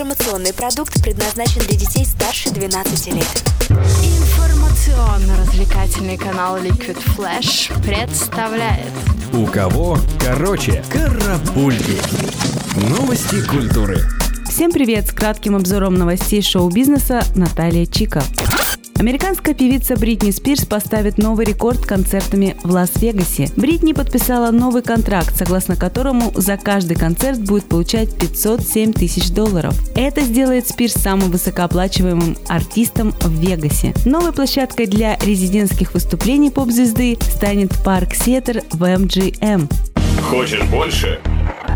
Информационный продукт предназначен для детей старше 12 лет. Информационно-развлекательный канал Liquid Flash представляет У кого короче карапульки. Новости культуры. Всем привет! С кратким обзором новостей шоу-бизнеса Наталья Чика. Американская певица Бритни Спирс поставит новый рекорд концертами в Лас-Вегасе. Бритни подписала новый контракт, согласно которому за каждый концерт будет получать 507 тысяч долларов. Это сделает Спирс самым высокооплачиваемым артистом в Вегасе. Новой площадкой для резидентских выступлений поп-звезды станет парк Сетер в MGM. Хочешь больше?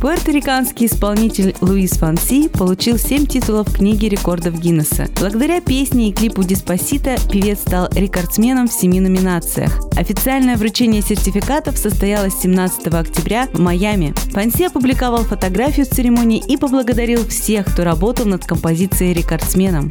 Пуэрториканский исполнитель Луис Фанси получил 7 титулов книги рекордов Гиннесса. Благодаря песне и клипу «Диспосита» певец стал рекордсменом в семи номинациях. Официальное вручение сертификатов состоялось 17 октября в Майами. Фанси опубликовал фотографию с церемонии и поблагодарил всех, кто работал над композицией рекордсменом.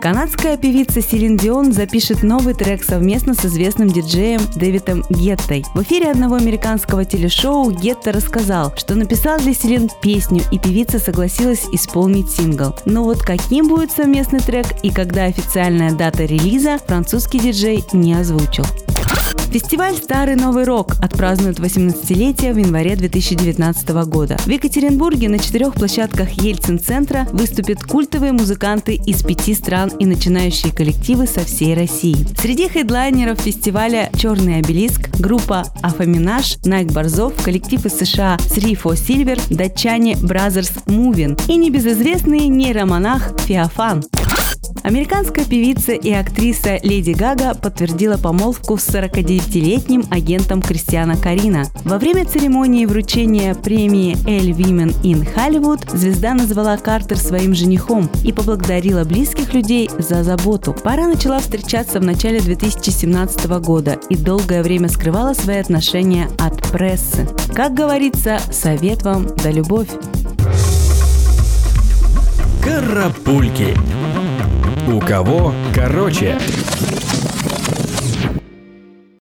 Канадская певица Селин Дион запишет новый трек совместно с известным диджеем Дэвидом Геттой. В эфире одного американского телешоу Гетта рассказал, что написал для Селин песню, и певица согласилась исполнить сингл. Но вот каким будет совместный трек и когда официальная дата релиза, французский диджей не озвучил. Фестиваль «Старый Новый Рок» отпразднует 18-летие в январе 2019 года. В Екатеринбурге на четырех площадках Ельцин-центра выступят культовые музыканты из пяти стран и начинающие коллективы со всей России. Среди хедлайнеров фестиваля «Черный обелиск», группа «Афаминаж», Найк Борзов, коллектив из США «Three for Silver», датчане «Brothers Moving» и небезызвестный нейромонах «Феофан». Американская певица и актриса Леди Гага подтвердила помолвку с 49-летним агентом Кристиана Карина. Во время церемонии вручения премии Elle Women in Hollywood звезда назвала Картер своим женихом и поблагодарила близких людей за заботу. Пара начала встречаться в начале 2017 года и долгое время скрывала свои отношения от прессы. Как говорится, совет вам да любовь. Карапульки. У кого короче.